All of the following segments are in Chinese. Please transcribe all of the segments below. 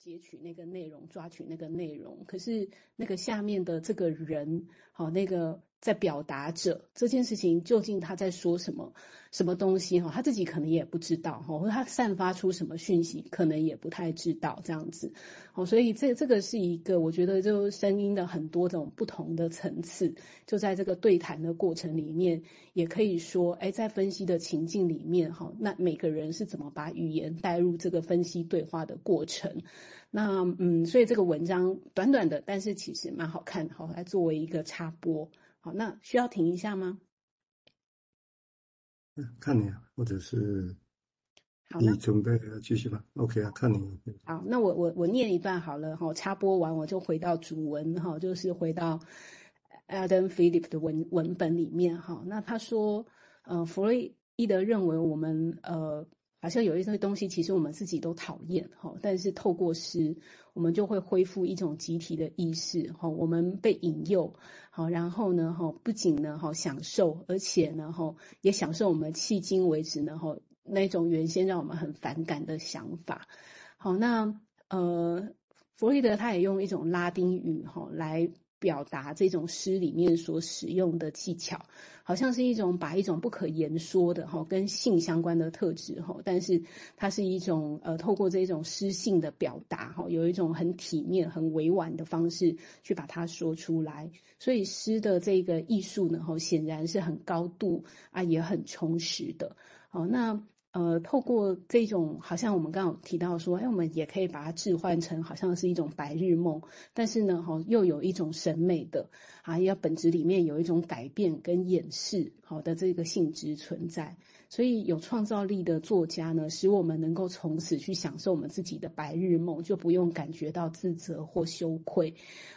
截取那个内容，抓取那个内容，可是那个下面的这个人，好，那个在表达者这件事情，究竟他在说什么？什么东西哈，他自己可能也不知道哈，或者他散发出什么讯息，可能也不太知道这样子。哦，所以这这个是一个，我觉得就声音的很多种不同的层次，就在这个对谈的过程里面，也可以说，哎，在分析的情境里面哈，那每个人是怎么把语言带入这个分析对话的过程？那嗯，所以这个文章短短的，但是其实蛮好看，好，来作为一个插播。好，那需要停一下吗？看你啊，或者是你准备继续吧。OK 啊，看你。好，那我我我念一段好了哈，插播完我就回到主文哈，就是回到 Adam Phillips 的文文本里面哈。那他说，呃，弗洛伊德认为我们呃。好像有一些东西，其实我们自己都讨厌哈，但是透过诗，我们就会恢复一种集体的意识哈。我们被引诱，好，然后呢哈，不仅呢哈享受，而且呢哈也享受我们迄今为止呢哈那种原先让我们很反感的想法。好，那呃，弗洛伊德他也用一种拉丁语哈来。表达这种诗里面所使用的技巧，好像是一种把一种不可言说的哈跟性相关的特质哈，但是它是一种呃透过这种诗性的表达哈，有一种很体面、很委婉的方式去把它说出来，所以诗的这个艺术呢哈显然是很高度啊也很充实的。好，那。呃，透过这种，好像我们刚刚有提到说，哎，我们也可以把它置换成好像是一种白日梦，但是呢，哈，又有一种审美的啊，要本质里面有一种改变跟掩饰好的这个性质存在。所以，有创造力的作家呢，使我们能够从此去享受我们自己的白日梦，就不用感觉到自责或羞愧。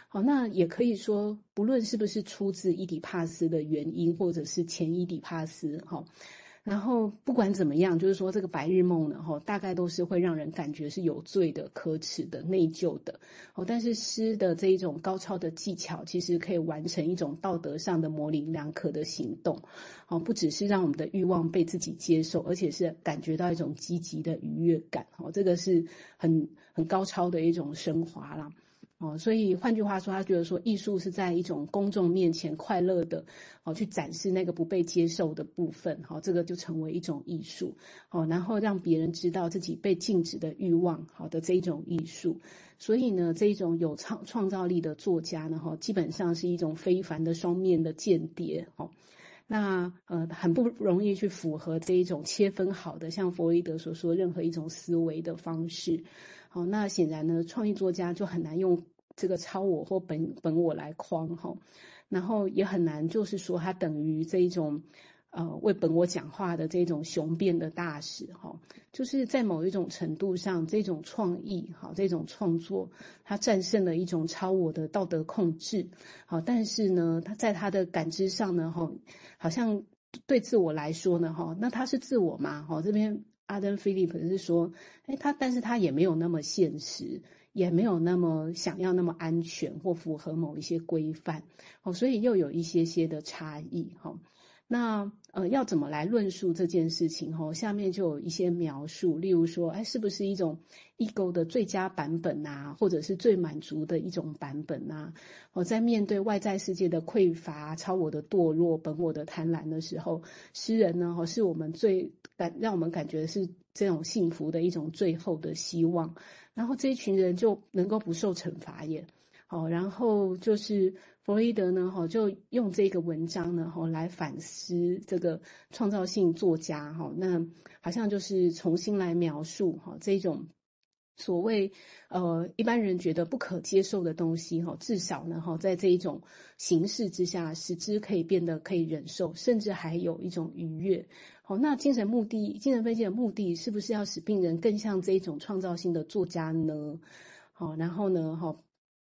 好，那也可以说，不论是不是出自伊底帕斯的原因，或者是前伊底帕斯，哈。然后不管怎么样，就是说这个白日梦呢，哈，大概都是会让人感觉是有罪的、可耻的、内疚的。哦，但是诗的这一种高超的技巧，其实可以完成一种道德上的模棱两可的行动。哦，不只是让我们的欲望被自己接受，而且是感觉到一种积极的愉悦感。哦，这个是很很高超的一种升华啦。哦，所以换句话说，他觉得说艺术是在一种公众面前快乐的，哦，去展示那个不被接受的部分，好，这个就成为一种艺术，哦，然后让别人知道自己被禁止的欲望，好的这一种艺术。所以呢，这一种有创创造力的作家呢，哈，基本上是一种非凡的双面的间谍，哦，那呃，很不容易去符合这一种切分好的，像弗洛伊德所说任何一种思维的方式，好，那显然呢，创意作家就很难用。这个超我或本本我来框哈，然后也很难，就是说它等于这一种，呃，为本我讲话的这种雄辩的大使哈，就是在某一种程度上，这种创意哈，这种创作，它战胜了一种超我的道德控制，好，但是呢，它在它的感知上呢，哈，好像对自我来说呢，哈，那它是自我嘛？哈，这边阿登菲利普是说，哎，他，但是他也没有那么现实。也没有那么想要那么安全或符合某一些规范，哦，所以又有一些些的差异，哈。那呃，要怎么来论述这件事情？哈，下面就有一些描述，例如说，哎，是不是一种 ego 的最佳版本啊，或者是最满足的一种版本啊？我在面对外在世界的匮乏、超我的堕落、本我的贪婪的时候，诗人呢，哈，是我们最感让我们感觉是这种幸福的一种最后的希望。然后这一群人就能够不受惩罚耶，好，然后就是弗洛伊德呢，哈，就用这个文章呢，哈，来反思这个创造性作家，哈，那好像就是重新来描述，哈，这种所谓呃一般人觉得不可接受的东西，哈，至少呢，哈，在这一种形式之下，使之可以变得可以忍受，甚至还有一种愉悦。好，那精神目的、精神分析的目的是不是要使病人更像这一种创造性的作家呢？好，然后呢，哈，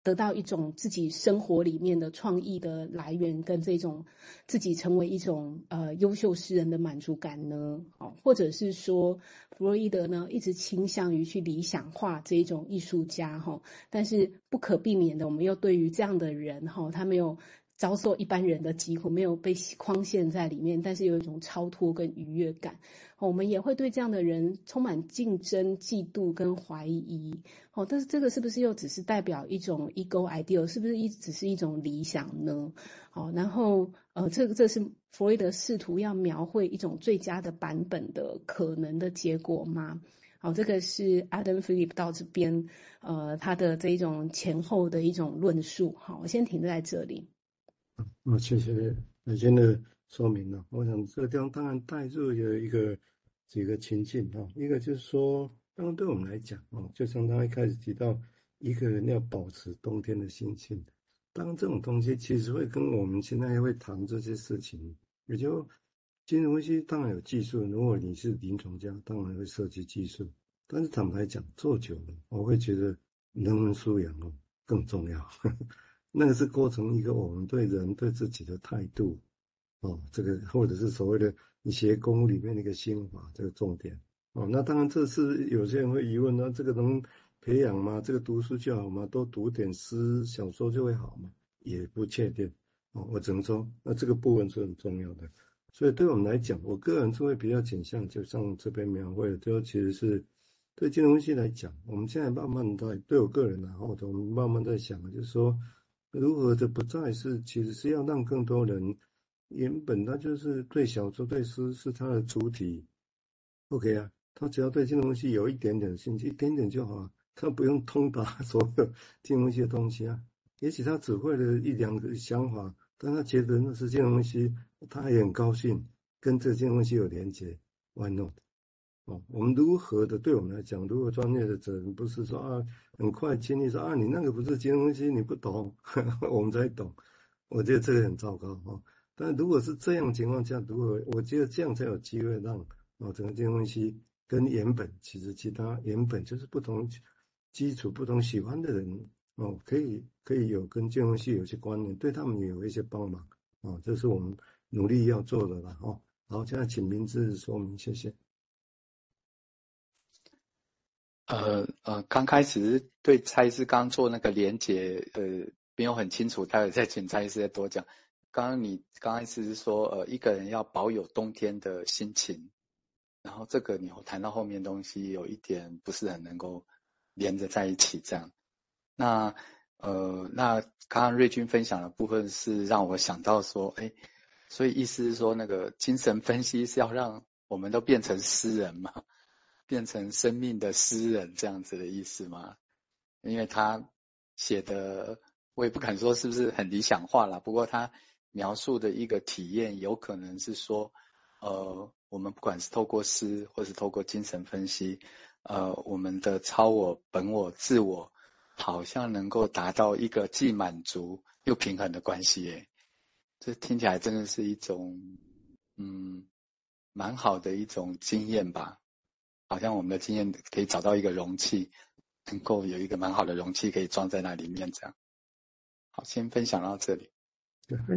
得到一种自己生活里面的创意的来源，跟这种自己成为一种呃优秀诗人的满足感呢？哦，或者是说，弗洛伊德呢一直倾向于去理想化这一种艺术家哈，但是不可避免的，我们又对于这样的人哈，他没有。遭受一般人的疾苦，没有被框限在里面，但是有一种超脱跟愉悦感。我们也会对这样的人充满竞争、嫉妒跟怀疑。哦，但是这个是不是又只是代表一种 ego ideal？是不是一只是一种理想呢？哦，然后呃，这个这是弗洛伊德试图要描绘一种最佳的版本的可能的结果吗？好，这个是 Adam Philip 到这边，呃，他的这一种前后的一种论述。好，我先停在这里。啊，谢谢美娟的说明了。我想这个地方当然带入有一个几个情境哈，一个就是说，当然对我们来讲啊，就像他一开始提到，一个人要保持冬天的心情，当然这种东西其实会跟我们现在会谈这些事情，也就。金融分析当然有技术，如果你是临床家，当然会涉及技术。但是坦白讲，做久了，我会觉得人文素养哦更重要。那个是构成一个我们对人对自己的态度哦，这个或者是所谓的你学功里面的一个心法，这个重点哦。那当然这是有些人会疑问，那这个能培养吗？这个读书就好吗？多读点诗小说就会好吗？也不确定哦。我只能说，那这个部分是很重要的。所以对我们来讲，我个人就会比较倾向，就像这边描绘的，就其实是对金融系来讲，我们现在慢慢在对我个人然后我们慢慢在想，就是说如何的不再是，其实是要让更多人原本他就是对小说、对诗是他的主体，OK 啊，他只要对金融分析有一点点兴趣，一点点就好，他不用通达所有金融分析的东西啊，也许他只会了一两个想法。但他觉得那是金融分析，他也很高兴跟这个金融分析有连接。Why not？哦，我们如何的？对我们来讲，如果专业的责任不是说啊，很快轻易说啊，你那个不是金融分析，你不懂，我们才懂。我觉得这个很糟糕哈。但如果是这样情况下，如果我觉得这样才有机会让哦整个金融分析跟原本其实其他原本就是不同基础、不同喜欢的人。哦，可以可以有跟金融分析有些关联，对他们也有一些帮忙哦，这是我们努力要做的了哦。好，现在请明志说明，谢谢。呃呃，刚开始对蔡医师刚做那个连结，呃，没有很清楚，待会再请蔡医师再多讲。刚刚你刚开始是说，呃，一个人要保有冬天的心情，然后这个你谈到后面东西有一点不是很能够连着在一起，这样。那呃，那刚刚瑞君分享的部分是让我想到说，哎，所以意思是说，那个精神分析是要让我们都变成诗人嘛，变成生命的诗人这样子的意思吗？因为他写的，我也不敢说是不是很理想化啦，不过他描述的一个体验，有可能是说，呃，我们不管是透过诗，或是透过精神分析，呃，我们的超我、本我、自我。好像能够达到一个既满足又平衡的关系，诶，这听起来真的是一种，嗯，蛮好的一种经验吧。好像我们的经验可以找到一个容器，能够有一个蛮好的容器可以装在那里面，这样。好，先分享到这里。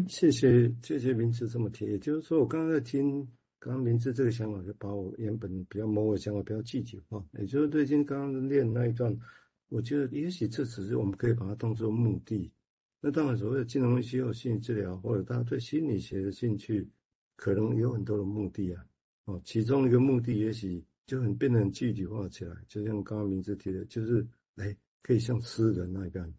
谢谢谢谢明志这么提，也就是说，我刚刚在听刚刚明志这个想法，就把我原本比较模糊的想法比较具体化，也就是最近刚刚练那一段。我觉得也许这只是我们可以把它当做目的。那当然，所谓的金融分析、有心理治疗，或者大家对心理学的兴趣，可能有很多的目的啊。哦，其中一个目的也许就很变得很具体化起来，就像刚刚明志提的，就是哎，可以像诗人那样。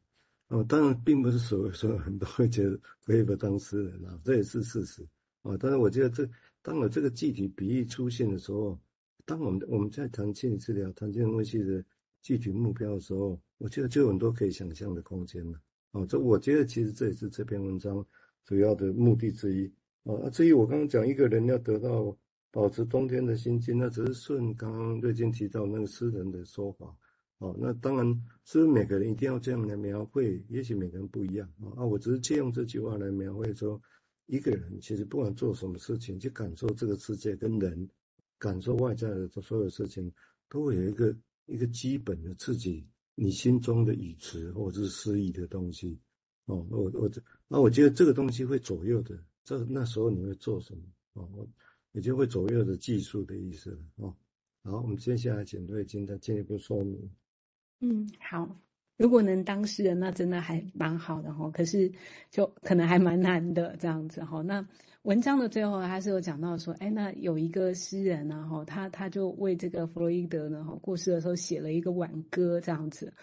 哦，当然并不是所有所有人都会觉得可以不当诗人啊，这也是事实啊。但是我觉得这当有这个具体比喻出现的时候，当我们我们在谈心理治疗、谈金融分析的。具体目标的时候，我觉得就有很多可以想象的空间了。哦，这我觉得其实这也是这篇文章主要的目的之一。啊，至于我刚刚讲一个人要得到保持冬天的心境，那只是顺刚刚瑞金提到那个诗人的说法。哦，那当然是不是每个人一定要这样来描绘？也许每个人不一样。啊，我只是借用这句话来描绘说，一个人其实不管做什么事情，去感受这个世界跟人，感受外在的所有事情，都会有一个。一个基本的自己，你心中的语词或者是诗意的东西，哦，我我这，那我觉得这个东西会左右的，这那时候你会做什么？哦，我也就会左右的技术的意思了，哦。好，我们接下来请瑞金再进一步说明。嗯，好，如果能当诗人，那真的还蛮好的哈。可是就可能还蛮难的这样子哈。那文章的最后他是有讲到说，哎，那有一个诗人呢哈，他他就为这个弗洛伊德呢哈过世的时候写了一个挽歌这样子。